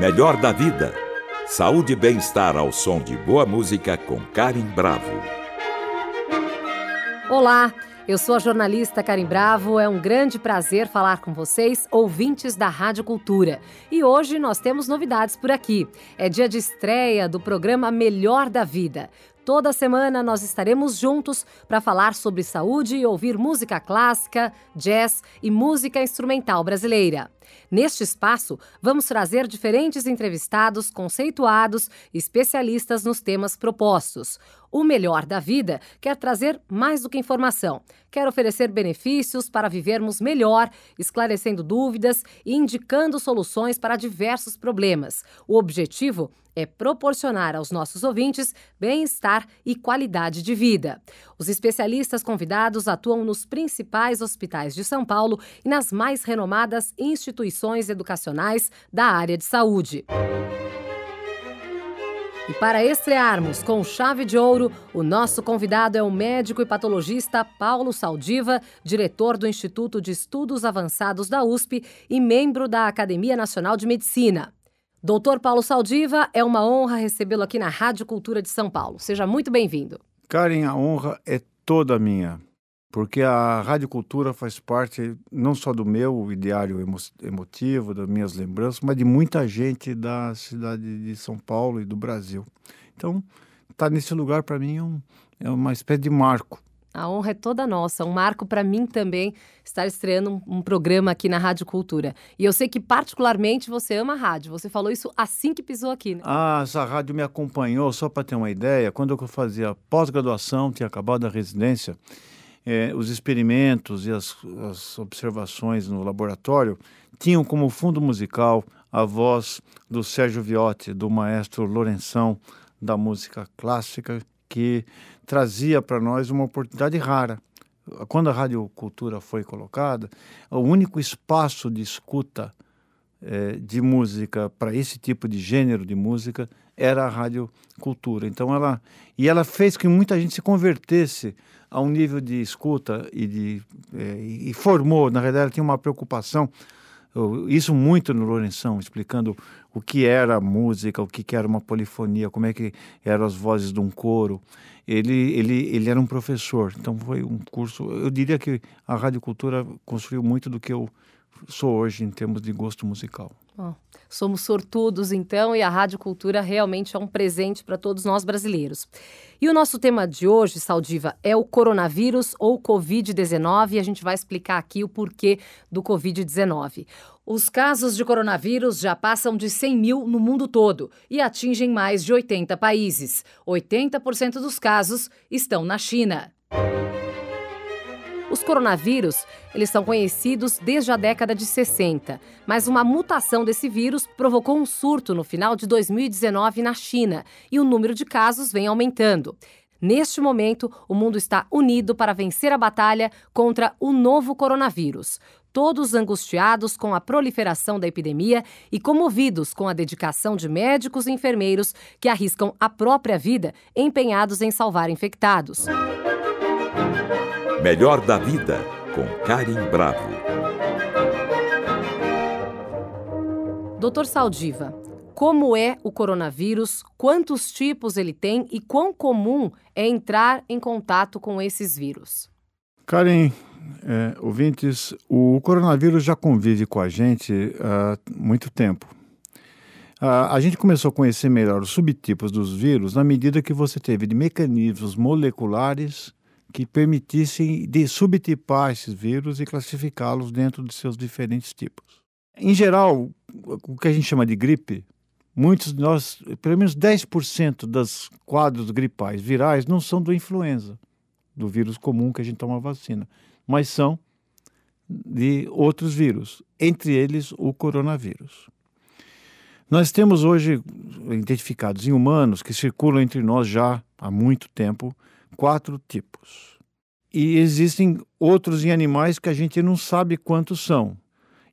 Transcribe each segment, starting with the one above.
Melhor da vida. Saúde e bem-estar ao som de boa música com Karen Bravo. Olá, eu sou a jornalista Karen Bravo. É um grande prazer falar com vocês, ouvintes da Rádio Cultura. E hoje nós temos novidades por aqui. É dia de estreia do programa Melhor da Vida. Toda semana nós estaremos juntos para falar sobre saúde e ouvir música clássica, jazz e música instrumental brasileira. Neste espaço, vamos trazer diferentes entrevistados conceituados especialistas nos temas propostos. O Melhor da Vida quer trazer mais do que informação, quer oferecer benefícios para vivermos melhor, esclarecendo dúvidas e indicando soluções para diversos problemas. O objetivo é proporcionar aos nossos ouvintes bem-estar e qualidade de vida. Os especialistas convidados atuam nos principais hospitais de São Paulo e nas mais renomadas instituições educacionais da área de saúde. E para estrearmos com chave de ouro, o nosso convidado é o médico e patologista Paulo Saldiva, diretor do Instituto de Estudos Avançados da USP e membro da Academia Nacional de Medicina. Doutor Paulo Saldiva, é uma honra recebê-lo aqui na Rádio Cultura de São Paulo. Seja muito bem-vindo. Karen, a honra é toda minha porque a Rádio Cultura faz parte não só do meu ideário emo emotivo, das minhas lembranças, mas de muita gente da cidade de São Paulo e do Brasil. Então, estar tá nesse lugar para mim é, um, é, uma espécie de marco. A honra é toda nossa, um marco para mim também estar estreando um, um, programa aqui na Rádio Cultura. E eu sei que particularmente você ama a rádio. Você falou isso assim que pisou aqui, né? Ah, essa rádio me acompanhou, só para ter uma ideia, quando eu fazia pós-graduação, tinha acabado a residência, é, os experimentos e as, as observações no laboratório tinham como fundo musical a voz do Sérgio Viotti, do maestro Lourenção da música clássica, que trazia para nós uma oportunidade rara. Quando a Rádio Cultura foi colocada, o único espaço de escuta é, de música para esse tipo de gênero de música era a Rádio Cultura. Então ela e ela fez que muita gente se convertesse a um nível de escuta e de é, e formou, na verdade, ela tinha uma preocupação isso muito no Lourenção, explicando o que era música, o que era uma polifonia, como é que eram as vozes de um coro. Ele, ele, ele era um professor, então foi um curso. Eu diria que a Rádio Cultura construiu muito do que eu sou hoje em termos de gosto musical. Oh, somos sortudos, então, e a Rádio Cultura realmente é um presente para todos nós brasileiros. E o nosso tema de hoje, Saldiva, é o coronavírus ou Covid-19, e a gente vai explicar aqui o porquê do Covid-19. Os casos de coronavírus já passam de 100 mil no mundo todo e atingem mais de 80 países. 80% dos casos estão na China. Os coronavírus, eles são conhecidos desde a década de 60, mas uma mutação desse vírus provocou um surto no final de 2019 na China e o número de casos vem aumentando. Neste momento, o mundo está unido para vencer a batalha contra o novo coronavírus. Todos angustiados com a proliferação da epidemia e comovidos com a dedicação de médicos e enfermeiros que arriscam a própria vida empenhados em salvar infectados. Melhor da Vida, com Karim Bravo. Doutor Saldiva, como é o coronavírus, quantos tipos ele tem e quão comum é entrar em contato com esses vírus? Karen, é, ouvintes, o coronavírus já convive com a gente há muito tempo. a gente começou a conhecer melhor os subtipos dos vírus na medida que você teve de mecanismos moleculares que permitissem de subtipar esses vírus e classificá-los dentro de seus diferentes tipos. Em geral, o que a gente chama de gripe, muitos de nós, pelo menos 10% dos quadros gripais virais não são do influenza, do vírus comum que a gente toma vacina, mas são de outros vírus, entre eles o coronavírus. Nós temos hoje identificados em humanos que circulam entre nós já há muito tempo quatro tipos. E existem outros em animais que a gente não sabe quantos são.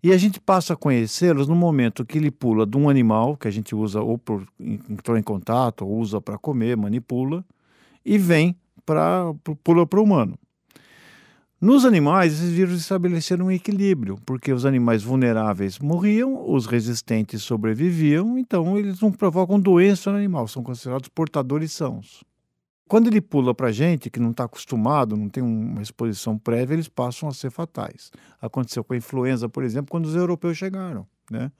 E a gente passa a conhecê-los no momento que ele pula de um animal, que a gente usa ou por, entrou em contato, ou usa para comer, manipula, e vem para pula para o humano. Nos animais, esses vírus estabeleceram um equilíbrio, porque os animais vulneráveis morriam, os resistentes sobreviviam, então eles não provocam doença no animal, são considerados portadores sãos. Quando ele pula para gente, que não está acostumado, não tem uma exposição prévia, eles passam a ser fatais. Aconteceu com a influenza, por exemplo, quando os europeus chegaram. Né?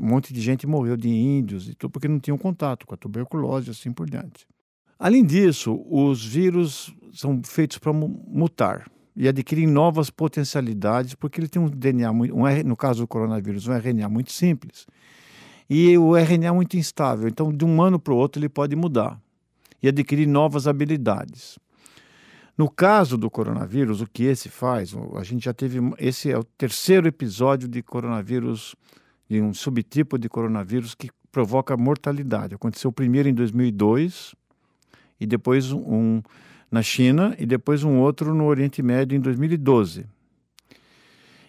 Um monte de gente morreu de índios e tudo porque não tinham contato com a tuberculose e assim por diante. Além disso, os vírus são feitos para mutar e adquirem novas potencialidades, porque ele tem um DNA, um, no caso do coronavírus, um RNA muito simples. E o RNA é muito instável, então de um ano para o outro ele pode mudar e adquirir novas habilidades. No caso do coronavírus, o que esse faz, a gente já teve. Esse é o terceiro episódio de coronavírus, de um subtipo de coronavírus que provoca mortalidade. Aconteceu o primeiro em 2002 e depois um na China e depois um outro no Oriente Médio em 2012.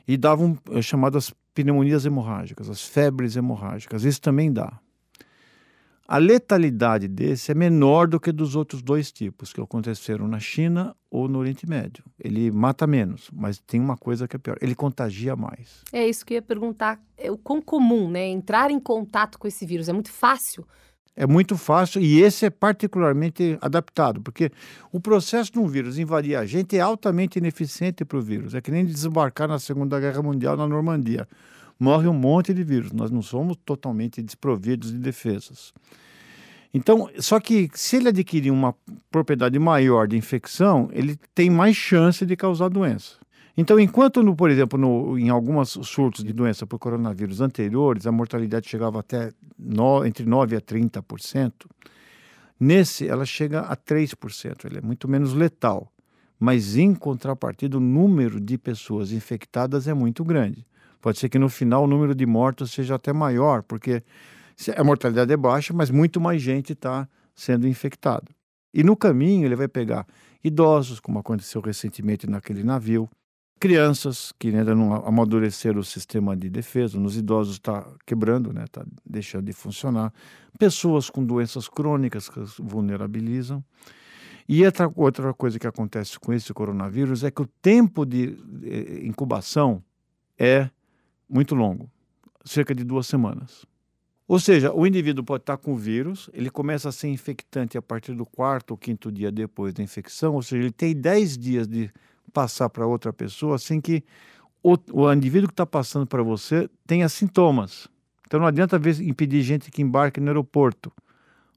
E davam é, chamadas pneumonias hemorrágicas, as febres hemorrágicas. Isso também dá. A letalidade desse é menor do que dos outros dois tipos que aconteceram na China ou no Oriente Médio. Ele mata menos, mas tem uma coisa que é pior: ele contagia mais. É isso que eu ia perguntar. É o quão comum, né? Entrar em contato com esse vírus é muito fácil é muito fácil e esse é particularmente adaptado, porque o processo de um vírus invadir a gente é altamente ineficiente para o vírus. É que nem desembarcar na Segunda Guerra Mundial na Normandia. Morre um monte de vírus, nós não somos totalmente desprovidos de defesas. Então, só que se ele adquirir uma propriedade maior de infecção, ele tem mais chance de causar doença. Então, enquanto, no, por exemplo, no, em alguns surtos de doença por coronavírus anteriores, a mortalidade chegava até no, entre 9% a 30%, nesse ela chega a 3%. Ele é muito menos letal. Mas, em contrapartida, o número de pessoas infectadas é muito grande. Pode ser que no final o número de mortos seja até maior, porque a mortalidade é baixa, mas muito mais gente está sendo infectada. E no caminho ele vai pegar idosos, como aconteceu recentemente naquele navio, crianças que ainda não amadureceram o sistema de defesa, nos idosos está quebrando, né, está deixando de funcionar, pessoas com doenças crônicas que vulnerabilizam. E outra, outra coisa que acontece com esse coronavírus é que o tempo de eh, incubação é muito longo, cerca de duas semanas. Ou seja, o indivíduo pode estar com o vírus, ele começa a ser infectante a partir do quarto ou quinto dia depois da infecção, ou seja, ele tem 10 dias de passar para outra pessoa sem que o, o indivíduo que está passando para você tenha sintomas. Então não adianta ver, impedir gente que embarque no aeroporto,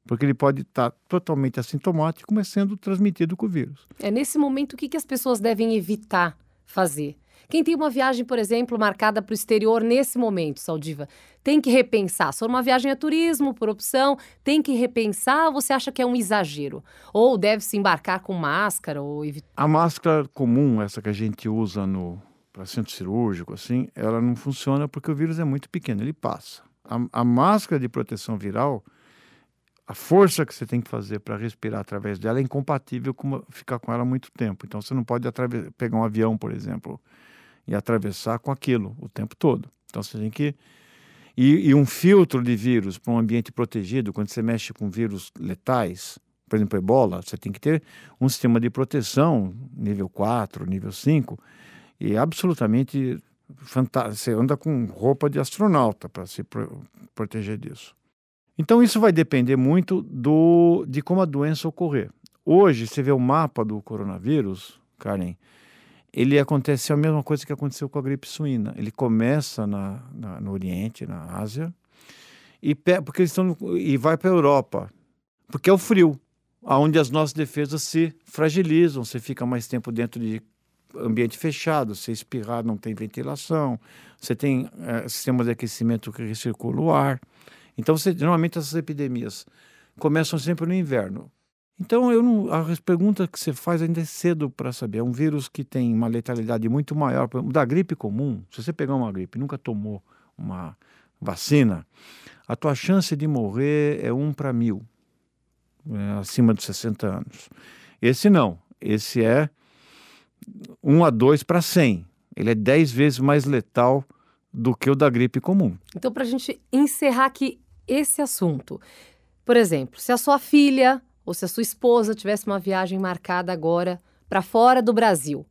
porque ele pode estar tá totalmente assintomático, mas sendo transmitido com o vírus. É nesse momento o que, que as pessoas devem evitar fazer? Quem tem uma viagem, por exemplo, marcada para o exterior nesse momento, Saldiva, tem que repensar. Se for uma viagem a turismo, por opção, tem que repensar ou você acha que é um exagero? Ou deve se embarcar com máscara? Ou... A máscara comum, essa que a gente usa no para centro cirúrgico, assim, ela não funciona porque o vírus é muito pequeno, ele passa. A, a máscara de proteção viral, a força que você tem que fazer para respirar através dela é incompatível com ficar com ela muito tempo. Então você não pode pegar um avião, por exemplo, e atravessar com aquilo o tempo todo. Então você tem que. E, e um filtro de vírus para um ambiente protegido, quando você mexe com vírus letais, por exemplo, ebola, você tem que ter um sistema de proteção nível 4, nível 5, e absolutamente fantástico. Você anda com roupa de astronauta para se pro proteger disso. Então isso vai depender muito do, de como a doença ocorrer. Hoje, você vê o mapa do coronavírus, Karen, ele acontece a mesma coisa que aconteceu com a gripe suína. Ele começa na, na no Oriente, na Ásia, e porque eles estão e vai para a Europa, porque é o frio, aonde as nossas defesas se fragilizam. Você fica mais tempo dentro de ambiente fechado, você espirrar não tem ventilação, você tem é, sistemas de aquecimento que recircula o ar. Então, você, normalmente essas epidemias começam sempre no inverno. Então, eu não, a pergunta que você faz ainda é cedo para saber. É um vírus que tem uma letalidade muito maior. Da gripe comum, se você pegar uma gripe nunca tomou uma vacina, a tua chance de morrer é um para mil, é, acima de 60 anos. Esse não. Esse é um a dois para 100. Ele é 10 vezes mais letal do que o da gripe comum. Então, para a gente encerrar aqui esse assunto, por exemplo, se a sua filha ou se a sua esposa tivesse uma viagem marcada agora para fora do Brasil,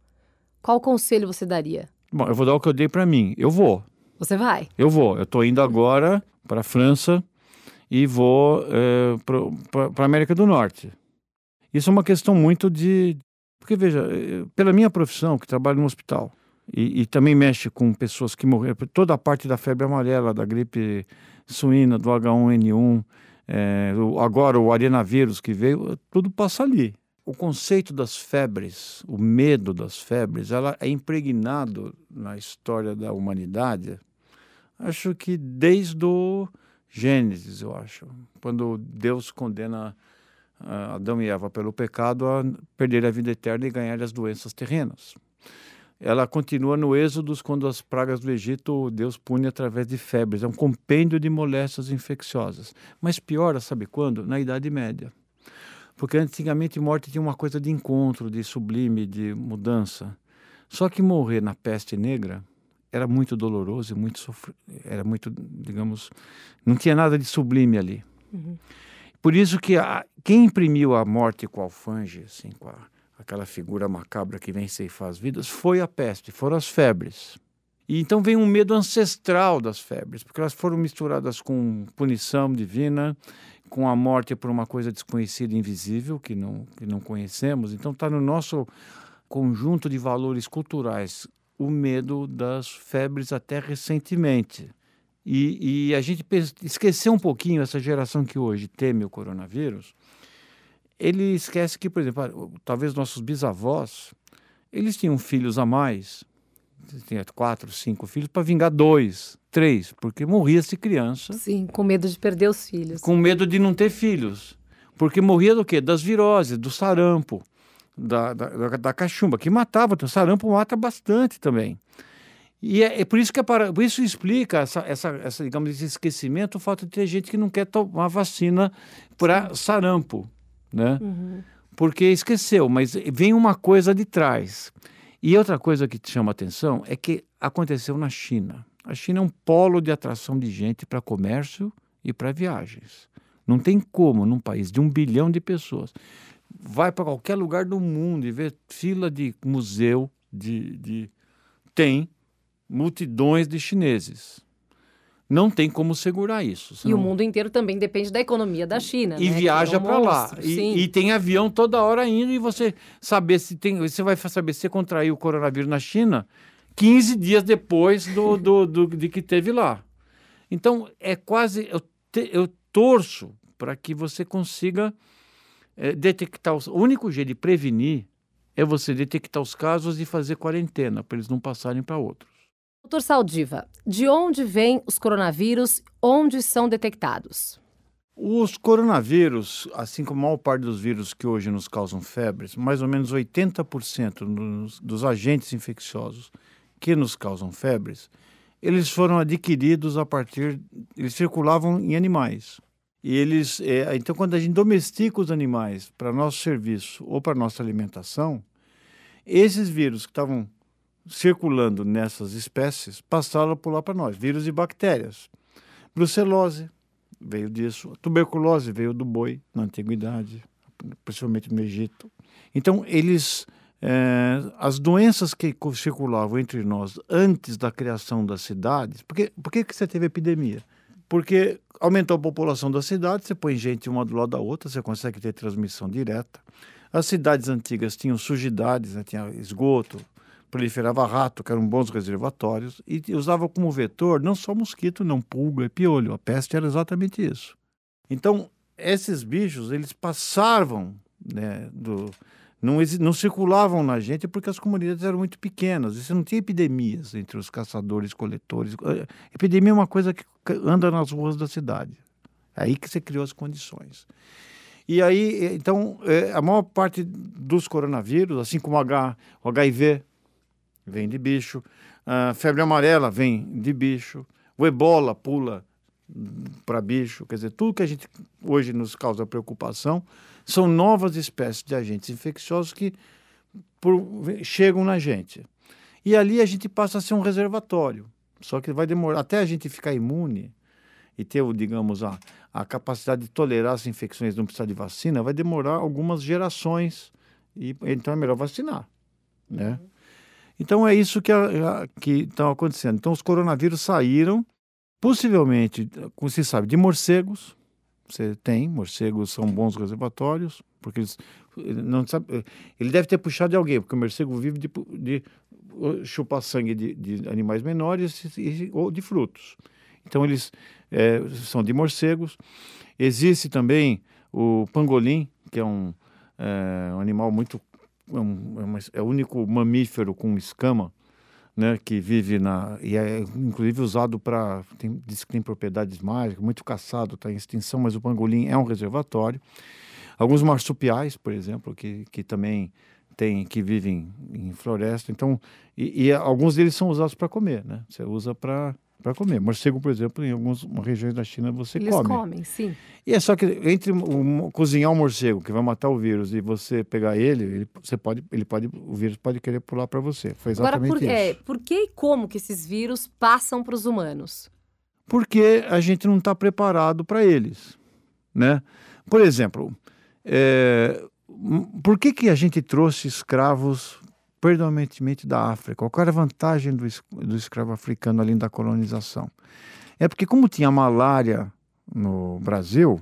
qual conselho você daria? Bom, eu vou dar o que eu dei para mim. Eu vou. Você vai? Eu vou. Eu estou indo agora para a França e vou é, para a América do Norte. Isso é uma questão muito de. Porque, veja, eh, pela minha profissão, que trabalho no hospital, e, e, também mexe com pessoas que morreram, toda a parte da febre amarela, da gripe suína, do H1N1, é, agora o arenavírus que veio, tudo passa ali. O conceito das febres, o medo das febres, ela é impregnado na história da humanidade, acho que desde o Gênesis, eu acho, quando Deus condena Adão e Eva pelo pecado a perder a vida eterna e ganhar as doenças terrenas ela continua no Êxodos, quando as pragas do Egito Deus pune através de febres. É um compêndio de moléstias infecciosas. Mas piora, sabe quando? Na Idade Média. Porque antigamente morte tinha uma coisa de encontro, de sublime, de mudança. Só que morrer na peste negra era muito doloroso e muito sofr... era muito, digamos, não tinha nada de sublime ali. Uhum. Por isso que a... quem imprimiu a morte com alfange, assim, com a aquela figura macabra que vem ceifar as vidas, foi a peste, foram as febres. E então vem um medo ancestral das febres, porque elas foram misturadas com punição divina, com a morte por uma coisa desconhecida, invisível, que não, que não conhecemos. Então está no nosso conjunto de valores culturais o medo das febres até recentemente. E, e a gente esqueceu um pouquinho, essa geração que hoje teme o coronavírus, ele esquece que, por exemplo, talvez nossos bisavós, eles tinham filhos a mais, tinha quatro, cinco filhos, para vingar dois, três, porque morria-se criança. Sim, com medo de perder os filhos. Com medo de não ter filhos. Porque morria do quê? Das viroses, do sarampo, da, da, da cachumba, que matava. O sarampo mata bastante também. E é, é por isso que é para, por isso explica essa, essa, essa, digamos, esse esquecimento, o fato de ter gente que não quer tomar vacina para sarampo né? Uhum. Porque esqueceu, mas vem uma coisa de trás. E outra coisa que te chama atenção é que aconteceu na China. A China é um polo de atração de gente para comércio e para viagens. Não tem como, num país de um bilhão de pessoas, vai para qualquer lugar do mundo e vê fila de museu, de, de... tem multidões de chineses não tem como segurar isso. Senão... E o mundo inteiro também depende da economia da China. E né? viaja é um para lá. E, e, tem avião toda hora indo e você saber se tem. Você vai saber se contraiu o coronavírus na China 15 dias depois do, do, do de que teve lá. Então é quase. Eu, te, eu torço para que você consiga é, detectar. Os, o único jeito de prevenir é você detectar os casos e fazer quarentena, para eles não passarem para outros. Doutor Saldiva, de onde vêm os coronavírus? Onde são detectados? Os coronavírus, assim como a maior parte dos vírus que hoje nos causam febres, mais ou menos 80% dos, dos agentes infecciosos que nos causam febres, eles foram adquiridos a partir. Eles circulavam em animais. E eles. É, então, quando a gente domestica os animais para nosso serviço ou para nossa alimentação, esses vírus que estavam circulando nessas espécies passaram a pular para nós, vírus e bactérias. Brucelose veio disso, tuberculose veio do boi na antiguidade, principalmente no Egito. Então, eles, é, as doenças que circulavam entre nós antes da criação das cidades, porque, por que você teve epidemia? Porque aumentou a população da cidade, você põe gente uma do lado da outra, você consegue ter transmissão direta. As cidades antigas tinham sujidades, né? tinha esgoto, proliferava rato, que eram bons reservatórios, e usava como vetor não só mosquito, não pulga e piolho. A peste era exatamente isso. Então, esses bichos, eles passavam, né, do, não, não circulavam na gente porque as comunidades eram muito pequenas. Você não tinha epidemias entre os caçadores, coletores. Eh, epidemia é uma coisa que anda nas ruas da cidade. É aí que você criou as condições. E aí, eh, então, eh, a maior parte dos coronavírus, assim como o HIV, vem de bicho. A febre amarela vem de bicho. O ebola pula para bicho. Quer dizer, tudo que a gente hoje nos causa preocupação são novas espécies de agentes infecciosos que por, chegam na gente. E ali a gente passa a ser um reservatório. Só que vai demorar até a gente ficar imune e ter, digamos, a, a capacidade de tolerar as infecções, não precisar de vacina, vai demorar algumas gerações. E então é melhor vacinar, né? Então é isso que está acontecendo. Então os coronavírus saíram, possivelmente, como se sabe, de morcegos. Você tem, morcegos são bons reservatórios, porque eles não sabe, ele deve ter puxado de alguém, porque o morcego vive de, de chupar sangue de, de, animais menores e, ou de frutos. Então eles é, são de morcegos. Existe também o pangolim, que é um, é, um animal muito é, um, é, é, o único mamífero com escama, né, que vive na e é inclusive usado para diz que tem propriedades mágicas, muito caçado, está em extinção, mas o pangolim é um reservatório. Alguns marsupiais, por exemplo, que, que também tem que vivem em floresta, então e, e alguns deles são usados para comer, né? Você usa para para comer. Morcego, por exemplo, em algumas regiões da China você Eles come. Eles comem, sim. E é só que entre cozinhar um morcego que vai matar o vírus e você pegar ele, ele, você pode, ele pode, o vírus pode querer pular para você. Foi exatamente Agora, por, isso. É, por que e como que esses vírus passam para os humanos? Porque a gente não está preparado para eles, né? Por exemplo, é, por que, que a gente trouxe escravos predominantemente da África. Qual era a vantagem do, do escravo africano além da colonização? É porque, como tinha malária no Brasil,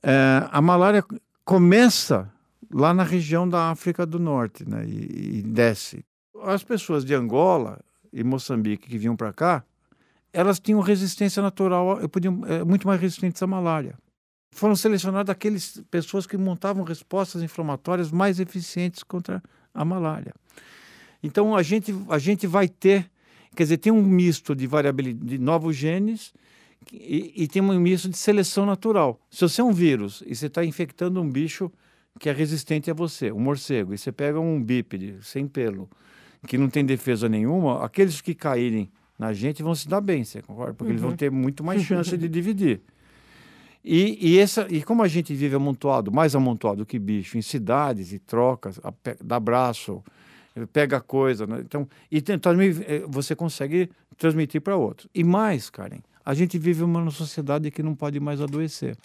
é, a malária começa lá na região da África do Norte né, e, e desce. As pessoas de Angola e Moçambique que vinham para cá, elas tinham resistência natural, podiam, é, muito mais resistentes à malária. Foram selecionadas aquelas pessoas que montavam respostas inflamatórias mais eficientes contra a malária. Então a gente, a gente vai ter, quer dizer, tem um misto de variabilidade de novos genes e, e tem um misto de seleção natural. Se você é um vírus e você está infectando um bicho que é resistente a você, um morcego, e você pega um bípede sem pelo, que não tem defesa nenhuma, aqueles que caírem na gente vão se dar bem, você concorda? Porque uhum. eles vão uhum. ter muito mais chance de dividir. E, e, essa, e como a gente vive amontoado, mais amontoado que bicho, em cidades e trocas, dá abraço, pega coisa, né? então e também eh, você consegue transmitir para outros. E mais, Karen, a gente vive uma sociedade que não pode mais adoecer.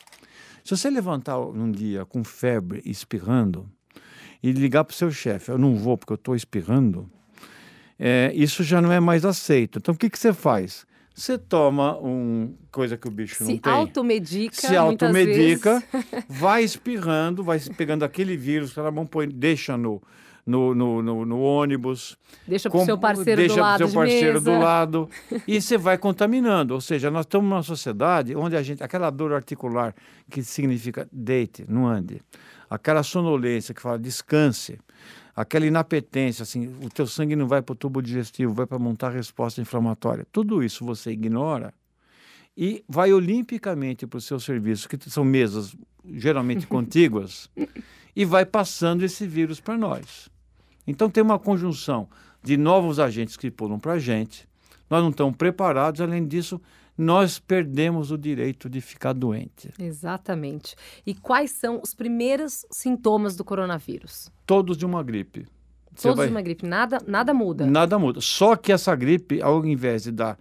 Se você levantar um dia com febre, espirrando, e ligar para o seu chefe, eu não vou porque eu estou espirrando, é, isso já não é mais aceito. Então o que, que você faz? Você toma um coisa que o bicho se não tem. Automedica, se automedica. vai espirrando, vai pegando aquele vírus, ela mão põe, deixa no, no, no, no, no ônibus. Deixa para o seu parceiro do lado. Deixa para o seu parceiro do lado. E você vai contaminando. Ou seja, nós estamos numa sociedade onde a gente. Aquela dor articular que significa deite, não ande. Aquela sonolência que fala descanse aquela inapetência, assim, o teu sangue não vai para o tubo digestivo, vai para montar a resposta inflamatória. Tudo isso você ignora e vai olimpicamente para o seu serviço, que são mesas geralmente contíguas, e vai passando esse vírus para nós. Então tem uma conjunção de novos agentes que pulam para a gente, nós não estamos preparados, além disso, nós perdemos o direito de ficar doente. Exatamente. E quais são os primeiros sintomas do coronavírus? Todos de uma gripe. Você Todos vai... de uma gripe, nada, nada muda. Nada muda. Só que essa gripe, ao invés de dar,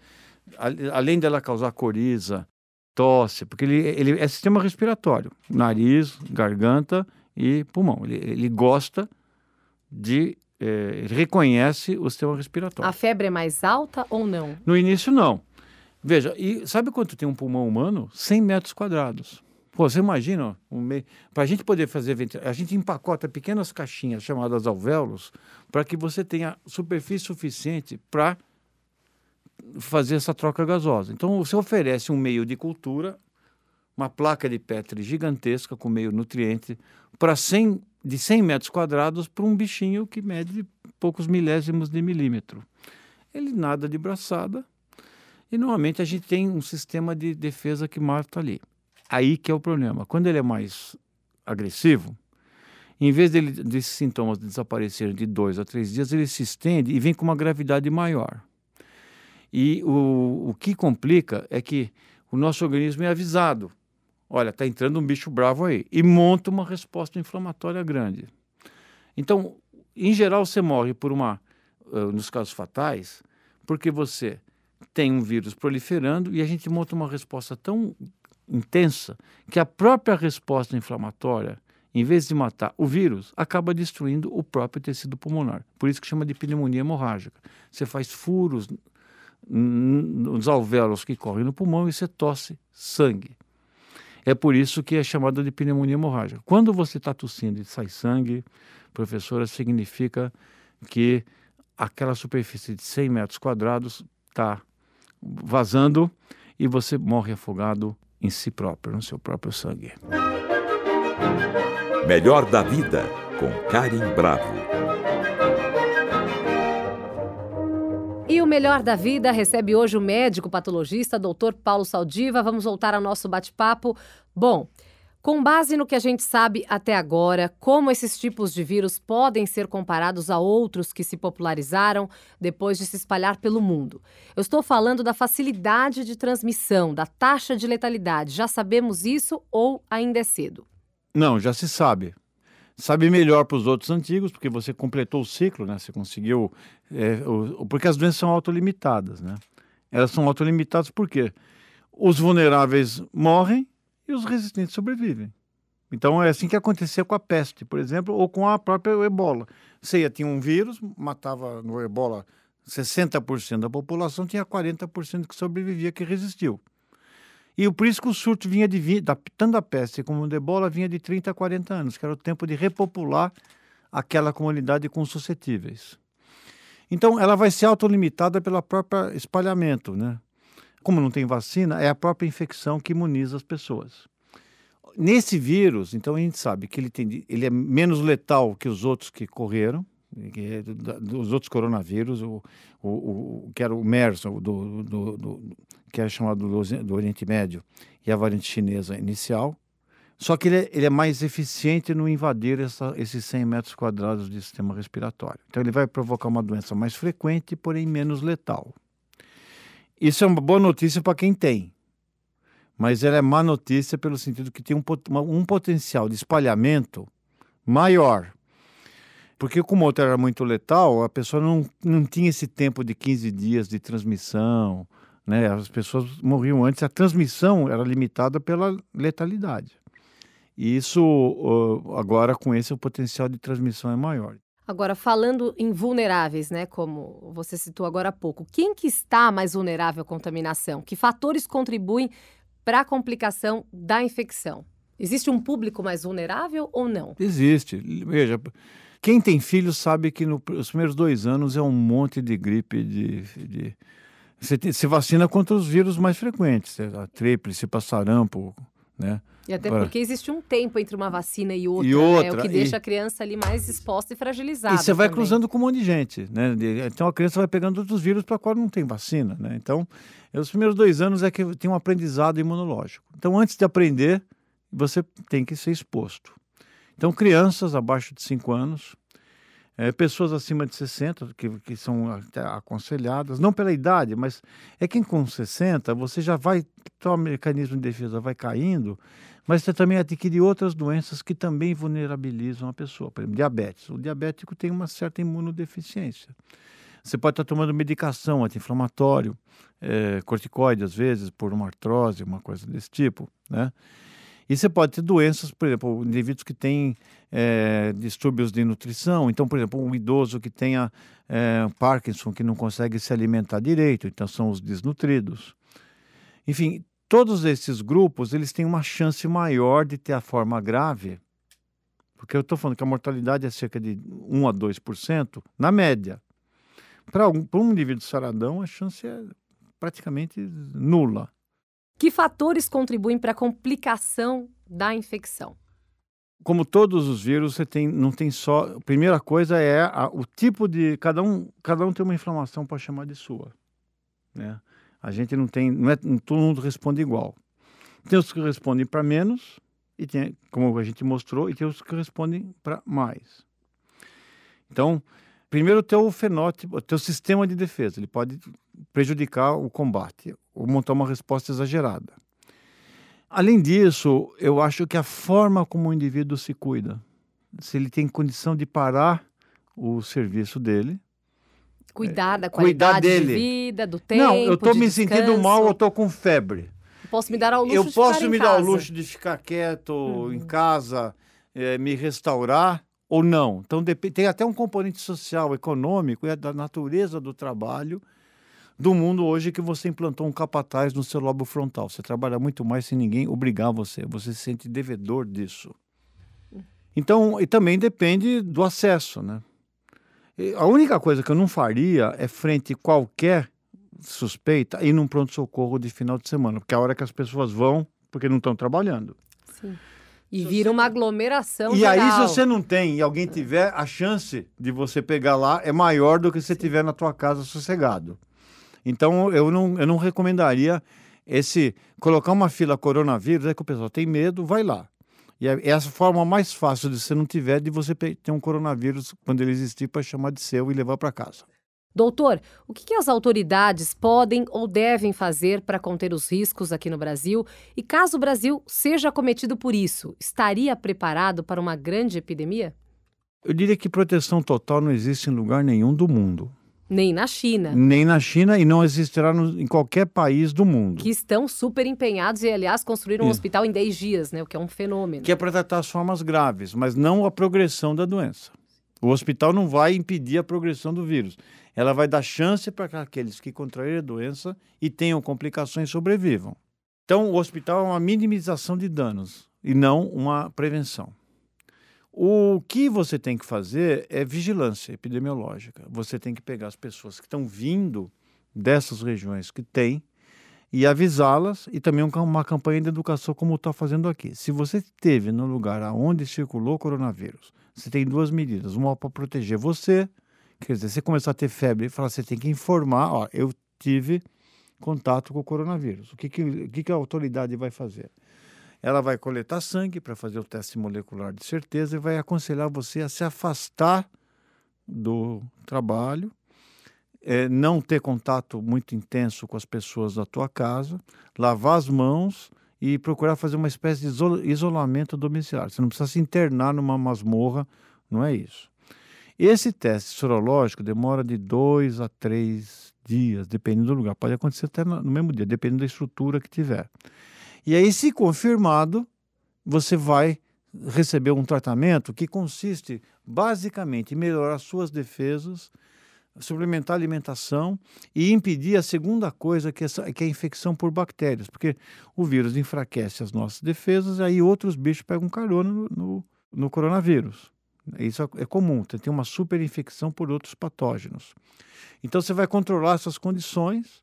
além dela causar coriza, tosse, porque ele, ele é sistema respiratório, nariz, garganta e pulmão. Ele, ele gosta de é, reconhece o sistema respiratório. A febre é mais alta ou não? No início, não. Veja, e sabe quanto tem um pulmão humano? 100 metros quadrados. Pô, você imagina, um me... para a gente poder fazer a gente empacota pequenas caixinhas chamadas alvéolos para que você tenha superfície suficiente para fazer essa troca gasosa. Então, você oferece um meio de cultura, uma placa de Petri gigantesca com meio nutriente, para 100, de 100 metros quadrados para um bichinho que mede poucos milésimos de milímetro. Ele nada de braçada, e normalmente a gente tem um sistema de defesa que mata ali. Aí que é o problema. Quando ele é mais agressivo, em vez dele, desses sintomas desaparecerem de dois a três dias, ele se estende e vem com uma gravidade maior. E o, o que complica é que o nosso organismo é avisado. Olha, está entrando um bicho bravo aí. E monta uma resposta inflamatória grande. Então, em geral, você morre por uma, uh, nos casos fatais, porque você tem um vírus proliferando e a gente monta uma resposta tão intensa que a própria resposta inflamatória em vez de matar o vírus, acaba destruindo o próprio tecido pulmonar. Por isso que chama de pneumonia hemorrágica. Você faz furos nos alvéolos que correm no pulmão e você tosse sangue. É por isso que é chamada de pneumonia hemorrágica. Quando você está tossindo e sai sangue, professora, significa que aquela superfície de 100 metros quadrados está vazando e você morre afogado em si próprio, no seu próprio sangue. Melhor da vida, com Karim Bravo. E o Melhor da Vida recebe hoje o médico patologista, doutor Paulo Saldiva. Vamos voltar ao nosso bate-papo. Bom, com base no que a gente sabe até agora, como esses tipos de vírus podem ser comparados a outros que se popularizaram depois de se espalhar pelo mundo. Eu estou falando da facilidade de transmissão, da taxa de letalidade. Já sabemos isso ou ainda é cedo? Não, já se sabe. Sabe melhor para os outros antigos, porque você completou o ciclo, né? Você conseguiu. É, o, porque as doenças são autolimitadas, né? Elas são autolimitadas porque os vulneráveis morrem e os resistentes sobrevivem. Então é assim que acontecia com a peste, por exemplo, ou com a própria ebola. Você ia, tinha um vírus, matava no ebola 60% da população, tinha 40% que sobrevivia, que resistiu. E por isso que o surto vinha de da, tanto da peste como da ebola vinha de 30 a 40 anos, que era o tempo de repopular aquela comunidade com suscetíveis. Então ela vai ser autolimitada pelo próprio espalhamento, né? Como não tem vacina, é a própria infecção que imuniza as pessoas. Nesse vírus, então a gente sabe que ele, tem, ele é menos letal que os outros que correram, é, os outros coronavírus, o, o, o, que era o MERS, do, do, do, que é chamado do, do, Oriente Médio, e a variante chinesa inicial. Só que ele é, ele é mais eficiente no invadir essa, esses 100 metros quadrados de sistema respiratório. Então ele vai provocar uma doença mais frequente, porém menos letal. Isso é uma boa notícia para quem tem, mas ela é má notícia pelo sentido que tem um, um potencial de espalhamento maior. Porque como o outro era muito letal, a pessoa não, não tinha esse tempo de 15 dias de transmissão, né? As pessoas morriam antes, a transmissão era limitada pela letalidade. E isso, agora com esse, o potencial de transmissão é maior. Agora, falando em vulneráveis, né, como você citou agora há pouco, quem que está mais vulnerável à contaminação? Que fatores contribuem para a complicação da infecção? Existe um público mais vulnerável ou não? Existe. Veja, quem tem filhos sabe que nos primeiros dois anos é um monte de gripe, de, de... Você se vacina contra os vírus mais frequentes, a tríplice, passarampo, né? E até porque existe um tempo entre uma vacina e outra, e outra né? o que deixa a criança ali mais exposta e fragilizada. E você vai também. cruzando com um monte de gente, né? Então a criança vai pegando outros vírus para qual não tem vacina, né? Então, os primeiros dois anos é que tem um aprendizado imunológico. Então, antes de aprender, você tem que ser exposto. Então, crianças abaixo de 5 anos, é, pessoas acima de 60, que, que são aconselhadas, não pela idade, mas é que com 60 você já vai, o mecanismo de defesa vai caindo, mas você também adquire outras doenças que também vulnerabilizam a pessoa. Por exemplo, diabetes. O diabético tem uma certa imunodeficiência. Você pode estar tomando medicação anti-inflamatório, é, corticoide às vezes, por uma artrose, uma coisa desse tipo, né? E você pode ter doenças, por exemplo, indivíduos que têm é, distúrbios de nutrição. Então, por exemplo, um idoso que tenha é, Parkinson, que não consegue se alimentar direito, então são os desnutridos. Enfim, todos esses grupos eles têm uma chance maior de ter a forma grave, porque eu estou falando que a mortalidade é cerca de 1 a 2%, na média. Para um, um indivíduo saradão, a chance é praticamente nula. Que fatores contribuem para a complicação da infecção? Como todos os vírus, você tem, não tem só. A primeira coisa é a, o tipo de. Cada um, cada um tem uma inflamação para chamar de sua. Né? A gente não tem, não é, todo mundo responde igual. Tem os que respondem para menos, e tem, como a gente mostrou, e tem os que respondem para mais. Então, primeiro o teu fenótipo, o teu sistema de defesa, ele pode prejudicar o combate ou montar uma resposta exagerada. Além disso, eu acho que a forma como o indivíduo se cuida, se ele tem condição de parar o serviço dele, Cuidar da qualidade dele. de vida, do tempo. Não, eu estou me sentindo mal, eu estou com febre. posso me dar ao luxo eu de posso me dar ao luxo de ficar quieto uhum. em casa. é, me restaurar ou não. Então tem até um componente social, econômico, é da natureza do trabalho do mundo hoje que você implantou um capataz no seu lobo frontal. Você trabalha muito mais sem ninguém obrigar você. Você se sente devedor disso. Então, e também depende do acesso, né? E a única coisa que eu não faria é frente a qualquer suspeita ir num pronto-socorro de final de semana, porque é a hora que as pessoas vão, porque não estão trabalhando. Sim. E se vira você... uma aglomeração. E geral. aí, se você não tem e alguém tiver, a chance de você pegar lá é maior do que se tiver na tua casa sossegado. Então, eu não, eu não recomendaria esse colocar uma fila coronavírus, é que o pessoal tem medo, vai lá. E é essa forma mais fácil de você não tiver de você ter um coronavírus quando ele existir para chamar de seu e levar para casa. Doutor, o que, que, as autoridades podem ou devem fazer para conter os riscos aqui no Brasil? E caso o Brasil seja acometido por isso, estaria preparado para uma grande epidemia? Eu diria que proteção total não existe em lugar nenhum do mundo. Nem na China. Nem na China e não existirá no, em qualquer país do mundo. Que estão super empenhados e, aliás, construíram um hospital em 10 dias, né? O que é um fenômeno. Que é para tratar as formas graves, mas não a progressão da doença. O hospital não vai impedir a progressão do vírus. Ela vai dar chance para aqueles que contraírem a doença e tenham complicações sobrevivam. Então, o hospital é uma minimização de danos e não uma prevenção. O que você tem que fazer é vigilância epidemiológica. Você tem que pegar as pessoas que estão vindo dessas regiões que têm e avisá-las e também uma campanha de educação como está fazendo aqui. Se você esteve no lugar onde circulou coronavírus, você tem duas medidas. Uma para proteger você, quer dizer, você começar a ter febre e falar, você tem que informar, ó, eu tive contato com o coronavírus. O que, que, o que, que a autoridade vai fazer? Ela vai coletar sangue para fazer o teste molecular de certeza e vai aconselhar você a se afastar do trabalho, é, não ter contato muito intenso com as pessoas da tua casa, lavar as mãos e procurar fazer uma espécie de isolamento domiciliar. Você não precisa se internar numa masmorra, não é isso. Esse teste sorológico demora de dois a três dias, dependendo do lugar. Pode acontecer até no mesmo dia, dependendo da estrutura que tiver. E aí, se confirmado, você vai receber um tratamento que consiste basicamente em melhorar suas defesas, suplementar a alimentação e impedir a segunda coisa, que é, que é a infecção por bactérias, porque o vírus enfraquece as nossas defesas e aí outros bichos pegam carona no, no, no coronavírus. Isso é, comum, tem uma superinfecção por outros patógenos. Então você vai controlar essas condições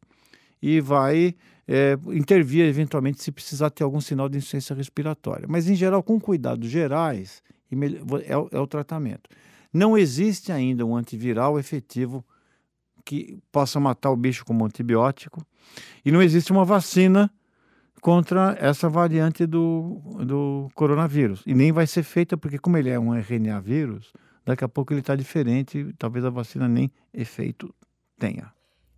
e vai é, intervir eventualmente se precisar ter algum sinal de insuficiência respiratória. Mas, em geral, com cuidados gerais, é, é o tratamento. Não existe ainda um antiviral efetivo que possa matar o bicho como antibiótico e não existe uma vacina contra essa variante do, do coronavírus. E nem vai ser feita, porque, como ele é um RNA vírus, daqui a pouco ele está diferente, talvez a vacina nem efeito tenha.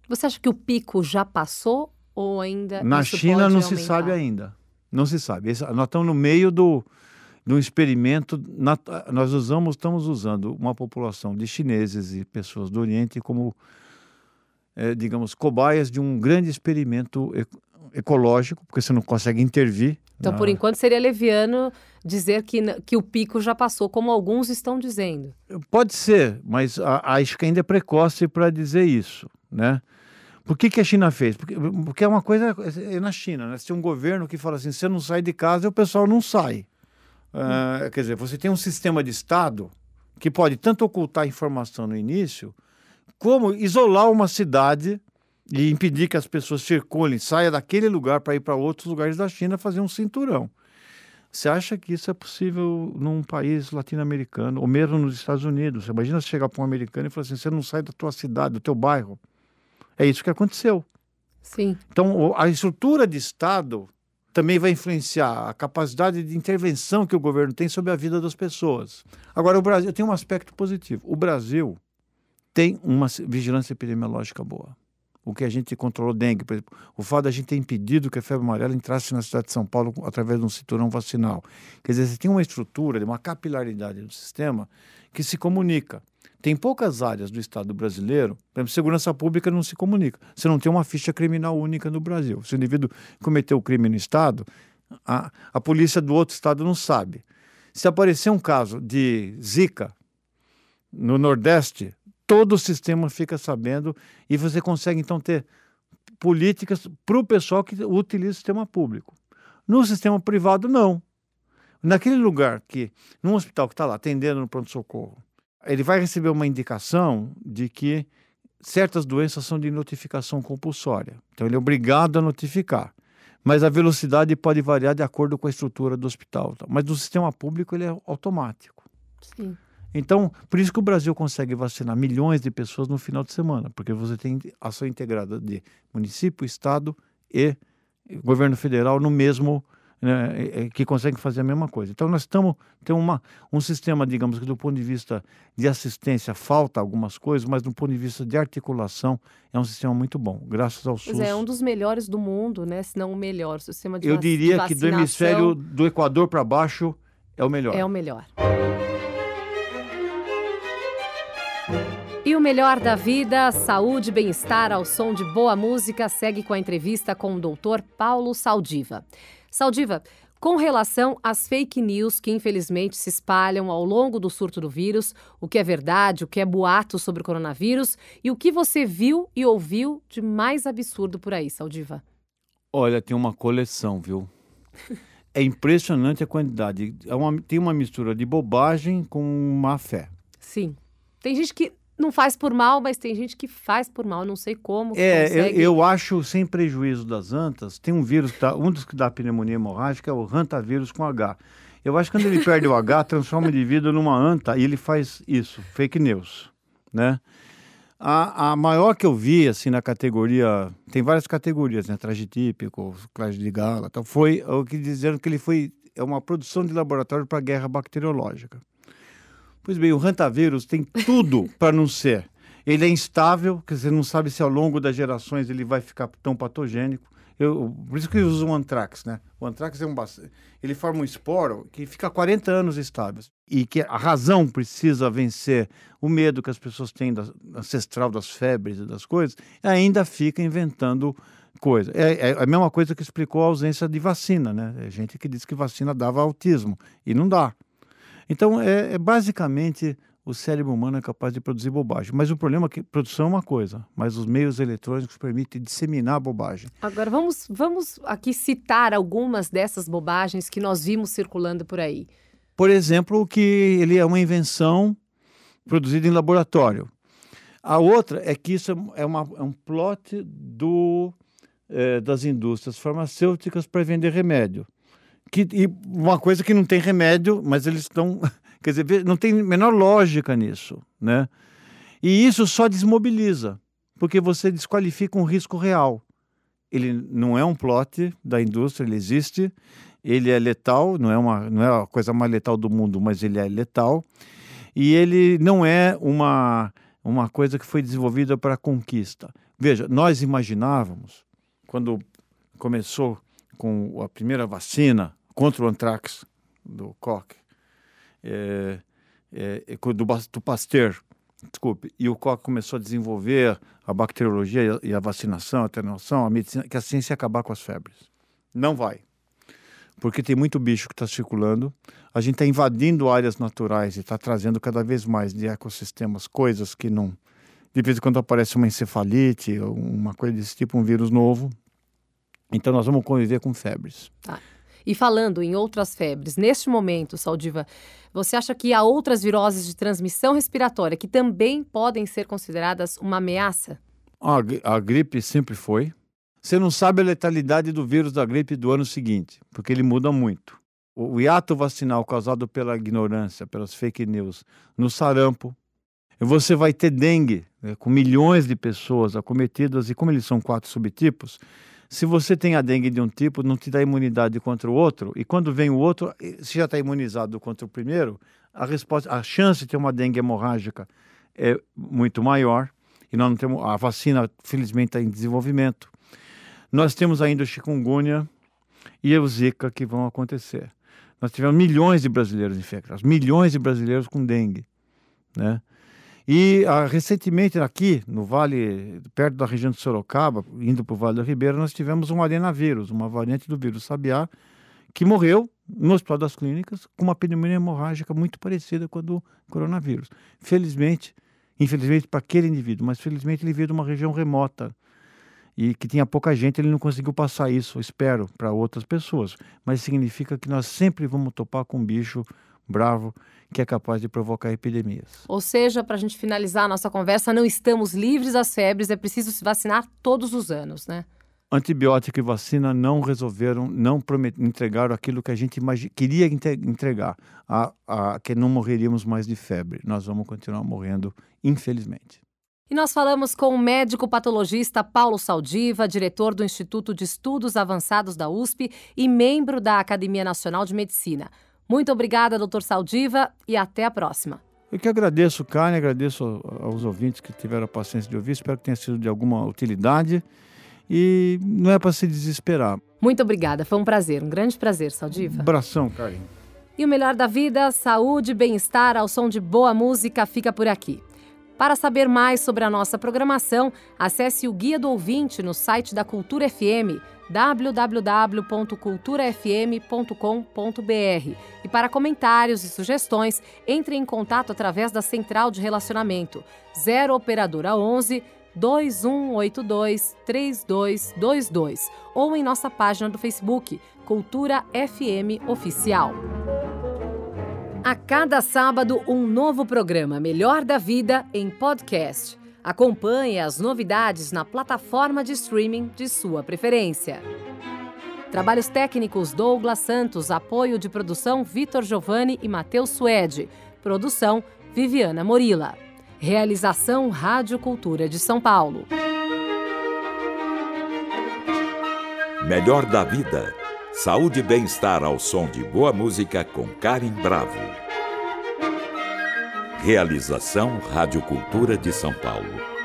Você acha que o pico já passou ou ainda. Na China não aumentar? se sabe ainda. Não se sabe. Esse, nós estamos no meio do, do experimento. Na, nós usamos, estamos usando uma população de chineses e pessoas do Oriente como, é, digamos, cobaias de um grande experimento ecológico, porque você não consegue intervir. Então, na... por enquanto, seria leviano dizer que, que o pico já passou, como alguns estão dizendo. Pode ser, mas a, acho que ainda é precoce para dizer isso, né? Por que, que a China fez? Porque, porque é uma coisa é na China, né? Você tem um governo que fala assim: você não sai de casa e o pessoal não sai. Uh, quer dizer, você tem um sistema de Estado que pode tanto ocultar informação no início, como isolar uma cidade e impedir que as pessoas circulem, saiam daquele lugar para ir para outros lugares da China fazer um cinturão. Você acha que isso é possível num país latino-americano, ou mesmo nos Estados Unidos? Você imagina você chegar para um americano e falar assim: você não sai da tua cidade, do teu bairro. É isso que aconteceu. Sim. Então, a estrutura de Estado também vai influenciar a capacidade de intervenção que o governo tem sobre a vida das pessoas. Agora, o Brasil tem um aspecto positivo. O Brasil tem uma vigilância epidemiológica boa. O que a gente controlou dengue, por exemplo, o fato da gente ter impedido que a febre amarela entrasse na cidade de São Paulo através de um cinturão vacinal. Quer dizer, você tem uma estrutura, uma capilaridade do sistema que se comunica. Tem poucas áreas do Estado brasileiro, por exemplo, segurança pública não se comunica. Você não tem uma ficha criminal única no Brasil. Se o indivíduo cometeu o crime no Estado, a, a polícia do outro Estado não sabe. Se aparecer um caso de Zika no Nordeste, todo o sistema fica sabendo e você consegue então ter políticas para o pessoal que utiliza o sistema público. No sistema privado, não. Naquele lugar que, num hospital que está lá atendendo no pronto-socorro, ele vai receber uma indicação de que certas doenças são de notificação compulsória. Então, ele é obrigado a notificar. Mas a velocidade pode variar de acordo com a estrutura do hospital. Mas no sistema público, ele é automático. Sim. Então, por isso que o Brasil consegue vacinar milhões de pessoas no final de semana, porque você tem ação integrada de município, estado e governo federal no mesmo né, que conseguem fazer a mesma coisa. Então nós estamos tem uma um sistema, digamos que do ponto de vista de assistência falta algumas coisas, mas do ponto de vista de articulação é um sistema muito bom, graças ao SUS. Pois é, é um dos melhores do mundo, né? Se não o melhor sistema de Eu diria que do hemisfério do Equador para baixo é o melhor. É o melhor. E o melhor da vida, saúde bem-estar ao som de boa música, segue com a entrevista com o doutor Paulo Saldiva. Saldiva, com relação às fake news que infelizmente se espalham ao longo do surto do vírus, o que é verdade, o que é boato sobre o coronavírus e o que você viu e ouviu de mais absurdo por aí, Saldiva? Olha, tem uma coleção, viu? É impressionante a quantidade. É uma, tem uma mistura de bobagem com má fé. Sim. Tem gente que não faz por mal, mas tem gente que faz por mal, não sei como. É, eu, eu, acho, sem prejuízo das antas, tem um vírus, tá, um dos que dá pneumonia hemorrágica é o hantavírus com H. Eu acho que quando ele perde o H, transforma o indivíduo numa anta e ele faz isso, fake news, né? A, a maior que eu vi, assim, na categoria, tem várias categorias, né? Traje típico, traje de gala, tal, foi o que dizeram que ele foi, é uma produção de laboratório para guerra bacteriológica. Pois bem, o rantavírus tem tudo para não ser. Ele é instável, que você não sabe se ao longo das gerações ele vai ficar tão patogênico. Eu, por isso que eu uso o antrax, né? O antrax é um ele forma um esporo que fica 40 anos estável e que a razão precisa vencer o medo que as pessoas têm da, ancestral das febres e das coisas, ainda fica inventando coisa. É, é, a mesma coisa que explicou a ausência de vacina, né? É gente que diz que vacina dava autismo e não dá. Então, é, é, basicamente o cérebro humano é capaz de produzir bobagem. Mas o problema é que produção é uma coisa, mas os meios eletrônicos permitem disseminar a bobagem. Agora, vamos, vamos aqui citar algumas dessas bobagens que nós vimos circulando por aí. Por exemplo, que ele é uma invenção produzida em laboratório. A outra é que isso é, uma, é um plot do, é, das indústrias farmacêuticas para vender remédio que, e uma coisa que não tem remédio, mas eles estão. Quer dizer, não tem menor lógica nisso, né? E isso só desmobiliza, porque você desqualifica um risco real. Ele não é um plot da indústria, ele existe, ele é letal, não é, uma, não é a coisa mais letal do mundo, mas ele é letal. E ele não é uma, uma coisa que foi desenvolvida para conquista. Veja, nós imaginávamos, quando começou com a primeira vacina contra o antrax do Koch, é, é, do, do Pasteur, desculpe, e o Koch começou a desenvolver a bacteriologia e a vacinação, a atenuação, a medicina, que a ciência ia acabar com as febres. Não vai. Porque tem muito bicho que está circulando, a gente está invadindo áreas naturais e está trazendo cada vez mais de ecossistemas coisas que não. De vez em quando aparece uma encefalite, uma coisa desse tipo, um vírus novo, então nós vamos conviver com febres. Tá. E falando em outras febres, neste momento, Saldiva, você acha que há outras viroses de transmissão respiratória que também podem ser consideradas uma ameaça? A, a gripe sempre foi. Você não sabe a letalidade do vírus da gripe do ano seguinte, porque ele muda muito. O, o hiato vacinal causado pela ignorância, pelas fake news, no sarampo, você vai ter dengue, né, com milhões de pessoas acometidas, e como eles são quatro subtipos, se você tem a dengue de um tipo, não te dá imunidade contra o outro, e quando vem o outro, se já está imunizado contra o primeiro, a resposta, a chance de ter uma dengue hemorrágica é muito maior. E nós não temos a vacina, felizmente, está em desenvolvimento. Nós temos ainda o chikungunya e o zika que vão acontecer. Nós tivemos milhões de brasileiros infectados, milhões de brasileiros com dengue, né? E ah, recentemente aqui no Vale, perto da região de Sorocaba, indo para o Vale do Ribeira, nós tivemos um arenavírus, uma variante do vírus sabiá, que morreu no Hospital das Clínicas com uma pneumonia hemorrágica muito parecida com a do coronavírus. Felizmente, infelizmente para aquele indivíduo, mas felizmente ele veio de uma região remota e que tinha pouca gente, ele não conseguiu passar isso, espero, para outras pessoas. Mas significa que nós sempre vamos topar com um bicho bravo que é capaz de provocar epidemias. Ou seja, para a gente finalizar a nossa conversa, não estamos livres das febres, é preciso se vacinar todos os anos, né? Antibiótico e vacina não resolveram, não entregaram aquilo que a gente queria entregar, a, a, que não morreríamos mais de febre. Nós vamos continuar morrendo, infelizmente. E nós falamos com o médico patologista Paulo Saldiva, diretor do Instituto de Estudos Avançados da USP e membro da Academia Nacional de Medicina. Muito obrigada, doutor Saldiva, e até a próxima. Eu que agradeço, Karen, agradeço aos ouvintes que tiveram a paciência de ouvir, espero que tenha sido de alguma utilidade e não é para se desesperar. Muito obrigada, foi um prazer, um grande prazer, Saldiva. abração, Karen. E o melhor da vida, saúde, bem-estar ao som de boa música fica por aqui. Para saber mais sobre a nossa programação, acesse o Guia do Ouvinte no site da Cultura FM, www.culturafm.com.br. E para comentários e sugestões, entre em contato através da Central de Relacionamento 0 Operadora 11 2182 3222 ou em nossa página do Facebook Cultura FM Oficial. A cada sábado, um novo programa Melhor da Vida em podcast. Acompanhe as novidades na plataforma de streaming de sua preferência. Trabalhos técnicos Douglas Santos, apoio de produção Vitor Giovanni e Matheus Suede. Produção Viviana Morila. Realização Rádio Cultura de São Paulo. Melhor da Vida Saúde e bem-estar ao som de boa música com Karen Bravo. Realização Rádio Cultura de São Paulo.